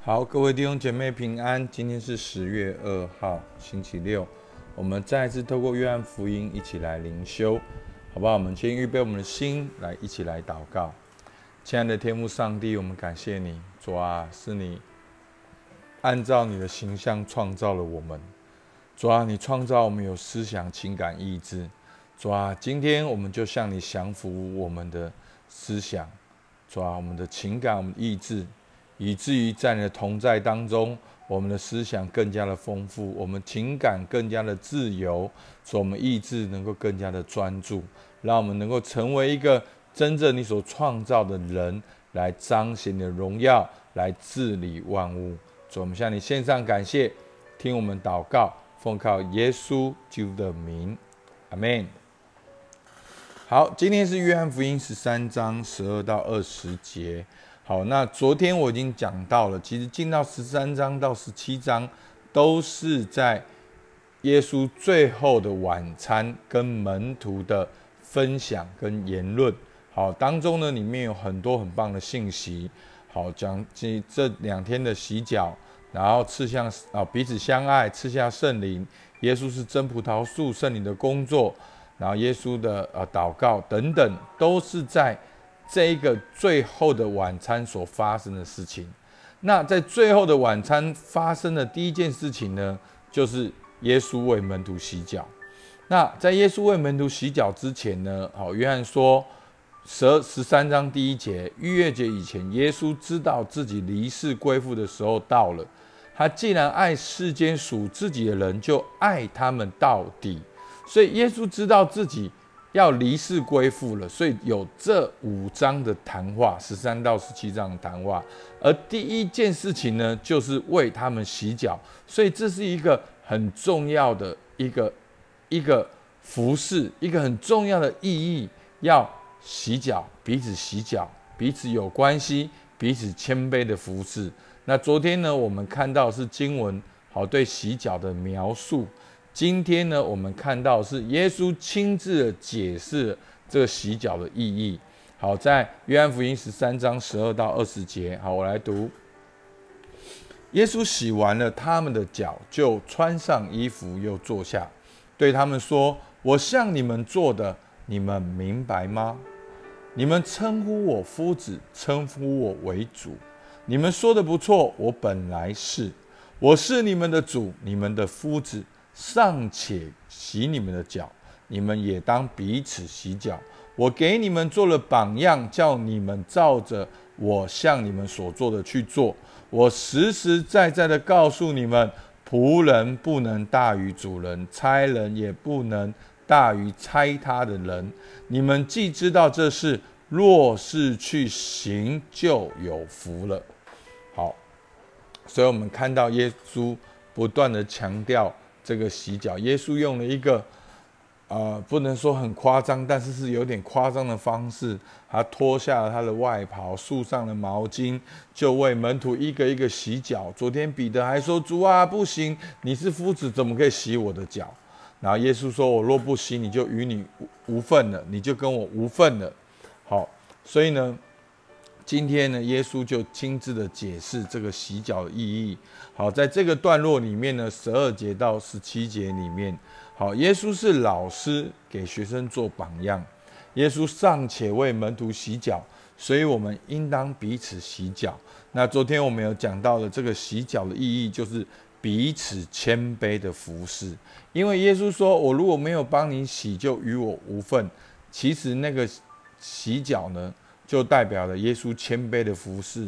好，各位弟兄姐妹平安。今天是十月二号，星期六。我们再一次透过约翰福音一起来灵修，好不好？我们先预备我们的心，来一起来祷告。亲爱的天父上帝，我们感谢你，主啊，是你按照你的形象创造了我们。主啊，你创造我们有思想、情感、意志。主啊，今天我们就向你降服我们的思想，主啊，我们的情感、我们的意志。以至于在你的同在当中，我们的思想更加的丰富，我们情感更加的自由，使我们意志能够更加的专注，让我们能够成为一个真正你所创造的人，来彰显你的荣耀，来治理万物。主，我们向你献上感谢，听我们祷告，奉靠耶稣基督的名，阿门。好，今天是约翰福音十三章十二到二十节。好，那昨天我已经讲到了，其实进到十三章到十七章，都是在耶稣最后的晚餐跟门徒的分享跟言论。好，当中呢里面有很多很棒的信息。好，讲这这两天的洗脚，然后赐下啊彼此相爱，赐下圣灵。耶稣是真葡萄树，圣灵的工作，然后耶稣的呃祷告等等，都是在。这一个最后的晚餐所发生的事情，那在最后的晚餐发生的第一件事情呢，就是耶稣为门徒洗脚。那在耶稣为门徒洗脚之前呢，好，约翰说十十三章第一节，逾越节以前，耶稣知道自己离世归父的时候到了。他既然爱世间属自己的人，就爱他们到底。所以耶稣知道自己。要离世归父了，所以有这五章的谈话，十三到十七章的谈话。而第一件事情呢，就是为他们洗脚，所以这是一个很重要的一个一个服饰，一个很重要的意义。要洗脚，彼此洗脚，彼此有关系，彼此谦卑的服饰。那昨天呢，我们看到是经文好对洗脚的描述。今天呢，我们看到是耶稣亲自的解释这个洗脚的意义。好，在约翰福音十三章十二到二十节，好，我来读。耶稣洗完了他们的脚，就穿上衣服，又坐下，对他们说：“我向你们做的，你们明白吗？你们称呼我夫子，称呼我为主，你们说的不错。我本来是，我是你们的主，你们的夫子。”尚且洗你们的脚，你们也当彼此洗脚。我给你们做了榜样，叫你们照着我向你们所做的去做。我实实在在的告诉你们，仆人不能大于主人，差人也不能大于差他的人。你们既知道这事，若是去行，就有福了。好，所以我们看到耶稣不断的强调。这个洗脚，耶稣用了一个，呃，不能说很夸张，但是是有点夸张的方式。他脱下了他的外袍，束上了毛巾，就为门徒一个一个洗脚。昨天彼得还说：“主啊，不行，你是夫子，怎么可以洗我的脚？”然后耶稣说：“我若不洗，你就与你无份了，你就跟我无份了。”好，所以呢。今天呢，耶稣就亲自的解释这个洗脚的意义。好，在这个段落里面呢，十二节到十七节里面，好，耶稣是老师，给学生做榜样。耶稣尚且为门徒洗脚，所以我们应当彼此洗脚。那昨天我们有讲到的这个洗脚的意义，就是彼此谦卑的服侍。因为耶稣说：“我如果没有帮你洗，就与我无份。”其实那个洗脚呢？就代表了耶稣谦卑的服饰。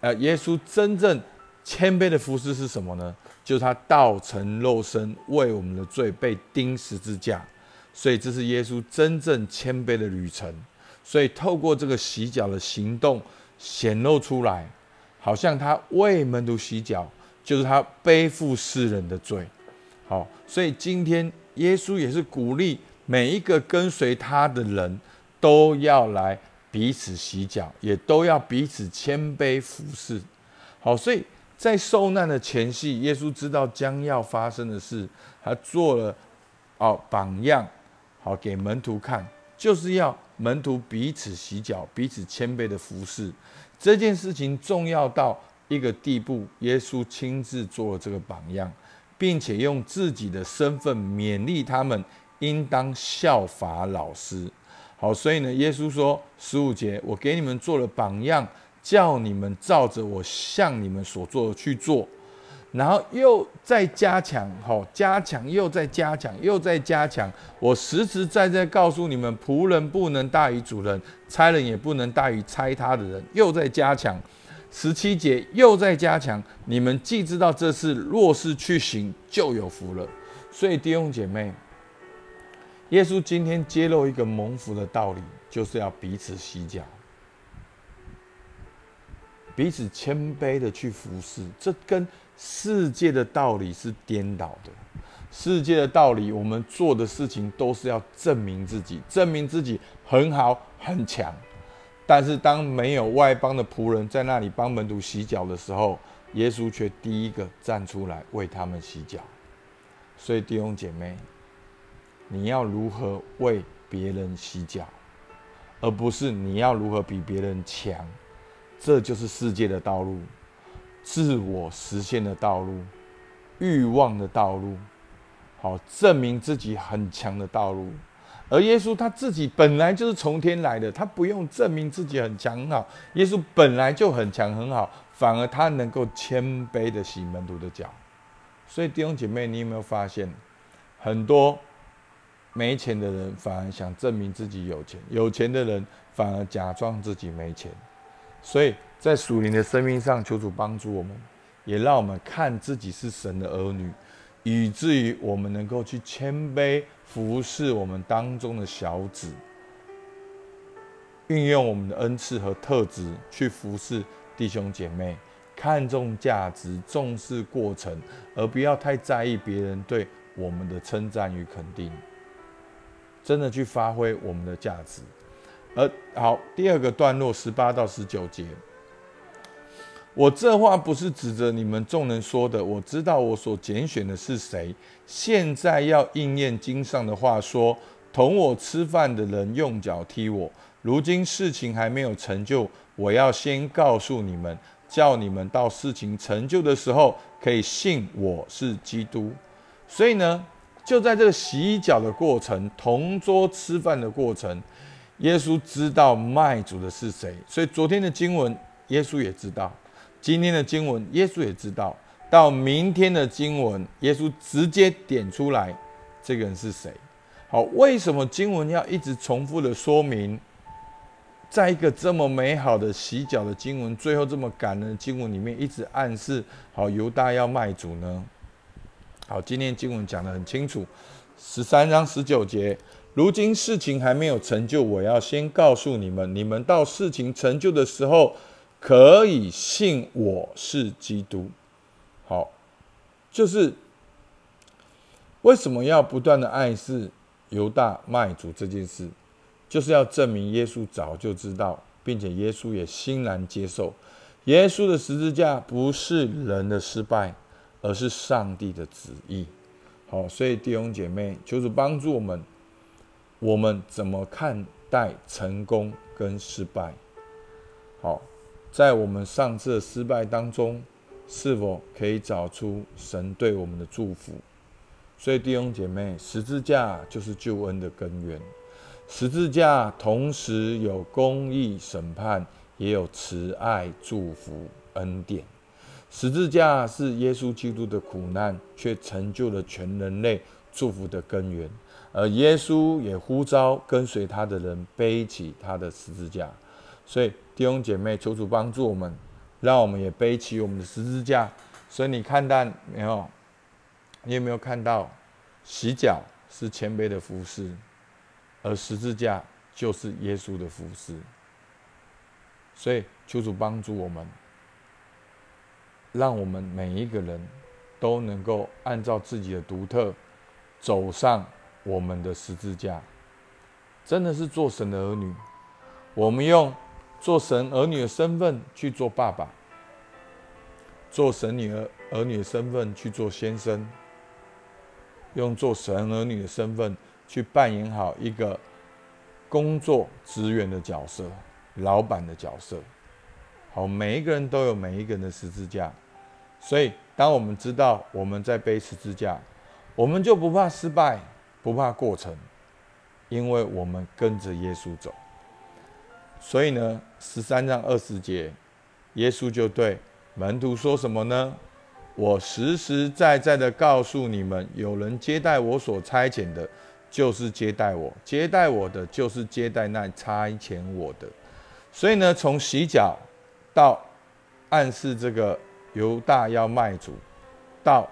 呃，耶稣真正谦卑的服饰是什么呢？就是他道成肉身，为我们的罪被钉十字架。所以这是耶稣真正谦卑的旅程。所以透过这个洗脚的行动显露出来，好像他为门徒洗脚，就是他背负世人的罪。好，所以今天耶稣也是鼓励每一个跟随他的人都要来。彼此洗脚，也都要彼此谦卑服侍。好，所以在受难的前夕，耶稣知道将要发生的事，他做了哦榜样，好给门徒看，就是要门徒彼此洗脚，彼此谦卑的服侍。这件事情重要到一个地步，耶稣亲自做了这个榜样，并且用自己的身份勉励他们应当效法老师。好，所以呢，耶稣说十五节，我给你们做了榜样，叫你们照着我向你们所做的去做。然后又再加强，吼，加强又再加强，又再加强。我实实在在告诉你们，仆人不能大于主人，差人也不能大于差他的人。又在加强，十七节又在加强。你们既知道这事，若是去行，就有福了。所以弟兄姐妹，耶稣今天揭露一个蒙福的道理，就是要彼此洗脚，彼此谦卑的去服侍。这跟世界的道理是颠倒的，世界的道理，我们做的事情都是要证明自己，证明自己很好很强。但是当没有外邦的仆人在那里帮门徒洗脚的时候，耶稣却第一个站出来为他们洗脚。所以弟兄姐妹，你要如何为别人洗脚，而不是你要如何比别人强，这就是世界的道路。自我实现的道路，欲望的道路，好证明自己很强的道路。而耶稣他自己本来就是从天来的，他不用证明自己很强很好。耶稣本来就很强很好，反而他能够谦卑的洗门徒的脚。所以弟兄姐妹，你有没有发现，很多没钱的人反而想证明自己有钱，有钱的人反而假装自己没钱。所以。在属灵的生命上，求主帮助我们，也让我们看自己是神的儿女，以至于我们能够去谦卑服侍我们当中的小子，运用我们的恩赐和特质去服侍弟兄姐妹，看重价值，重视过程，而不要太在意别人对我们的称赞与肯定，真的去发挥我们的价值。而好，第二个段落十八到十九节。我这话不是指着你们众人说的。我知道我所拣选的是谁。现在要应验经上的话，说同我吃饭的人用脚踢我。如今事情还没有成就，我要先告诉你们，叫你们到事情成就的时候，可以信我是基督。所以呢，就在这个洗脚的过程、同桌吃饭的过程，耶稣知道卖主的是谁。所以昨天的经文，耶稣也知道。今天的经文，耶稣也知道；到明天的经文，耶稣直接点出来，这个人是谁？好，为什么经文要一直重复的说明？在一个这么美好的洗脚的经文，最后这么感人的经文里面，一直暗示好犹大要卖主呢？好，今天经文讲得很清楚，十三章十九节，如今事情还没有成就，我要先告诉你们，你们到事情成就的时候。可以信我是基督，好，就是为什么要不断的暗示犹大卖主这件事，就是要证明耶稣早就知道，并且耶稣也欣然接受，耶稣的十字架不是人的失败，而是上帝的旨意。好，所以弟兄姐妹，求主帮助我们，我们怎么看待成功跟失败？好。在我们上次的失败当中，是否可以找出神对我们的祝福？所以弟兄姐妹，十字架就是救恩的根源。十字架同时有公义审判，也有慈爱祝福恩典。十字架是耶稣基督的苦难，却成就了全人类祝福的根源。而耶稣也呼召跟随他的人背起他的十字架。所以弟兄姐妹，求主帮助我们，让我们也背起我们的十字架。所以你看到没有？你有没有看到，洗脚是谦卑的服饰，而十字架就是耶稣的服饰。所以求主帮助我们，让我们每一个人都能够按照自己的独特，走上我们的十字架。真的是做神的儿女，我们用。做神儿女的身份去做爸爸，做神女儿儿女的身份去做先生，用做神儿女的身份去扮演好一个工作职员的角色、老板的角色。好，每一个人都有每一个人的十字架，所以当我们知道我们在背十字架，我们就不怕失败，不怕过程，因为我们跟着耶稣走。所以呢，十三章二十节，耶稣就对门徒说什么呢？我实实在在的告诉你们，有人接待我所差遣的，就是接待我；接待我的，就是接待那差遣我的。所以呢，从洗脚。到暗示这个犹大要卖主，到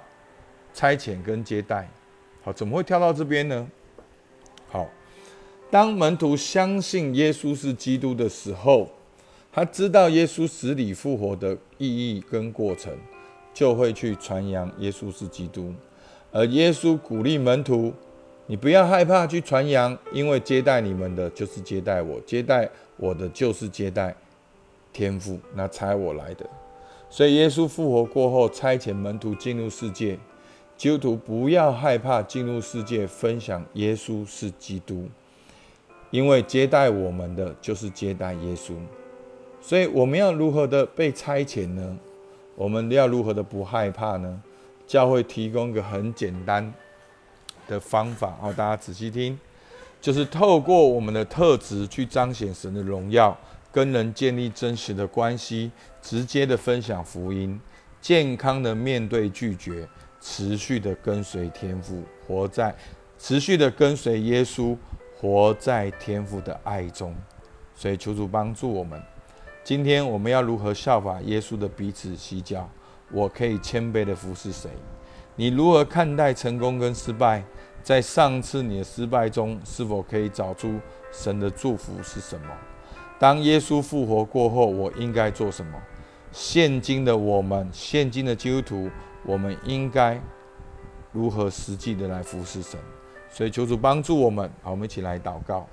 差遣跟接待，好，怎么会跳到这边呢？好，当门徒相信耶稣是基督的时候，他知道耶稣死里复活的意义跟过程，就会去传扬耶稣是基督。而耶稣鼓励门徒：你不要害怕去传扬，因为接待你们的就是接待我，接待我的就是接待。天赋，那差我来的，所以耶稣复活过后，差遣门徒进入世界。基督徒不要害怕进入世界，分享耶稣是基督，因为接待我们的就是接待耶稣。所以我们要如何的被差遣呢？我们要如何的不害怕呢？教会提供一个很简单的方法，好，大家仔细听，就是透过我们的特质去彰显神的荣耀。跟人建立真实的关系，直接的分享福音，健康的面对拒绝，持续的跟随天父，活在持续的跟随耶稣，活在天父的爱中。所以求主帮助我们。今天我们要如何效法耶稣的彼此洗脚？我可以谦卑的服侍谁？你如何看待成功跟失败？在上次你的失败中，是否可以找出神的祝福是什么？当耶稣复活过后，我应该做什么？现今的我们，现今的基督徒，我们应该如何实际的来服侍神？所以求主帮助我们。好，我们一起来祷告。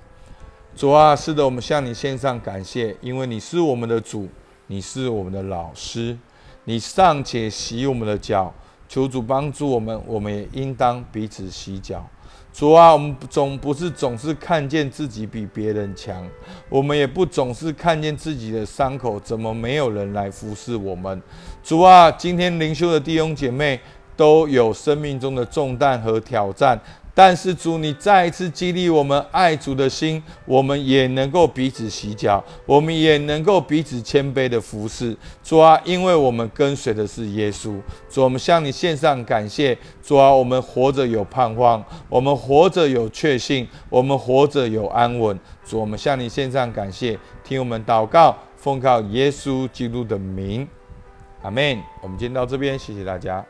主啊，是的，我们向你献上感谢，因为你是我们的主，你是我们的老师，你尚且洗我们的脚。求主帮助我们，我们也应当彼此洗脚。主啊，我们总不是总是看见自己比别人强，我们也不总是看见自己的伤口怎么没有人来服侍我们。主啊，今天灵修的弟兄姐妹都有生命中的重担和挑战。但是主，你再一次激励我们爱主的心，我们也能够彼此洗脚，我们也能够彼此谦卑的服侍。主啊，因为我们跟随的是耶稣。主，我们向你献上感谢。主啊，我们活着有盼望，我们活着有确信，我们活着有安稳。主，我们向你献上感谢，听我们祷告，奉靠耶稣基督的名，阿门。我们今天到这边，谢谢大家。